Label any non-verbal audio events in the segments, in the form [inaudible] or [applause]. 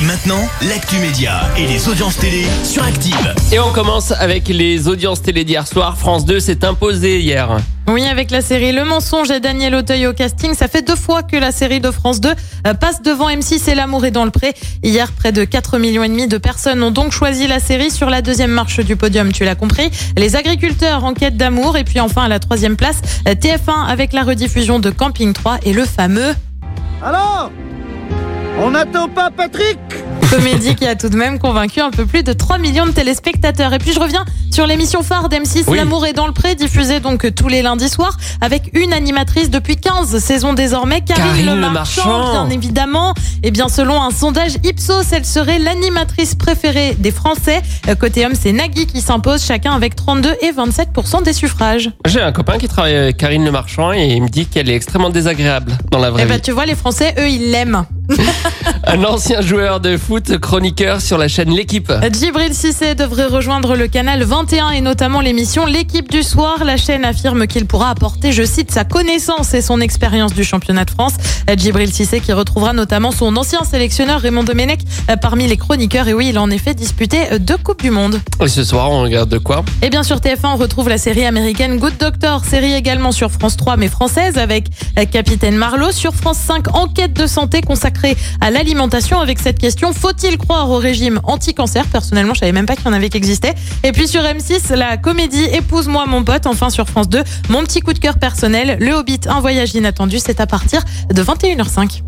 Et maintenant, l'actu média et les audiences télé sur Active. Et on commence avec les audiences télé d'hier soir. France 2 s'est imposé hier. Oui, avec la série Le Mensonge et Daniel Auteuil au casting, ça fait deux fois que la série de France 2 euh, passe devant M6 et L'amour est dans le pré. Hier, près de 4 millions et demi de personnes ont donc choisi la série sur la deuxième marche du podium, tu l'as compris. Les agriculteurs en quête d'amour et puis enfin à la troisième place, euh, TF1 avec la rediffusion de Camping 3 et le fameux Alors On n'attend pas Patrick comédie qui a tout de même convaincu un peu plus de 3 millions de téléspectateurs. Et puis je reviens sur l'émission phare d'M6, Oui. L'amour est dans le pré, diffusée donc tous les lundis soirs, avec une animatrice depuis 15 saisons désormais, Karine, Karine Le Marchand, Marchand. bien évidemment. Et bien selon un sondage Ipsos, elle serait l'animatrice préférée des Français. Euh, Côté homme, c'est Nagui qui s'impose, chacun avec 32 et 27% des suffrages. J'ai un copain qui travaille avec Karine Le Marchand et il me dit qu'elle est extrêmement désagréable dans la vraie Et bah vie. tu vois, les Français, eux, ils l'aiment. [laughs] Un ancien joueur de foot, chroniqueur sur la chaîne L'équipe. Djibril Cissé devrait rejoindre le canal 21 et notamment l'émission L'équipe du soir. La chaîne affirme qu'il pourra apporter, je cite, sa connaissance et son expérience du championnat de France. Djibril Cissé qui retrouvera notamment son ancien sélectionneur Raymond Domenech euh, parmi les chroniqueurs. Et oui, il a en effet disputé euh, deux Coupes du Monde. Et ce soir, on regarde de quoi? Et bien sur TF1, on retrouve la série américaine Good Doctor, série également sur France 3 mais française avec euh, Capitaine Marlowe. Sur France 5, enquête de santé consacrée à l'alimentation avec cette question faut-il croire au régime anti-cancer? Personnellement, je savais même pas qu'il y en avait qui existait. Et puis sur M6, la comédie Épouse-moi mon pote. Enfin sur France 2, mon petit coup de cœur personnel, Le Hobbit, un voyage inattendu, c'est à partir de 21h05.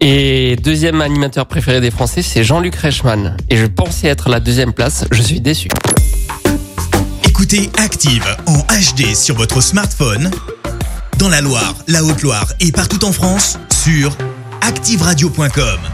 Et deuxième animateur préféré des Français, c'est Jean-Luc Reichmann. Et je pensais être la deuxième place, je suis déçu. Écoutez Active en HD sur votre smartphone, dans la Loire, la Haute-Loire et partout en France, sur activeradio.com.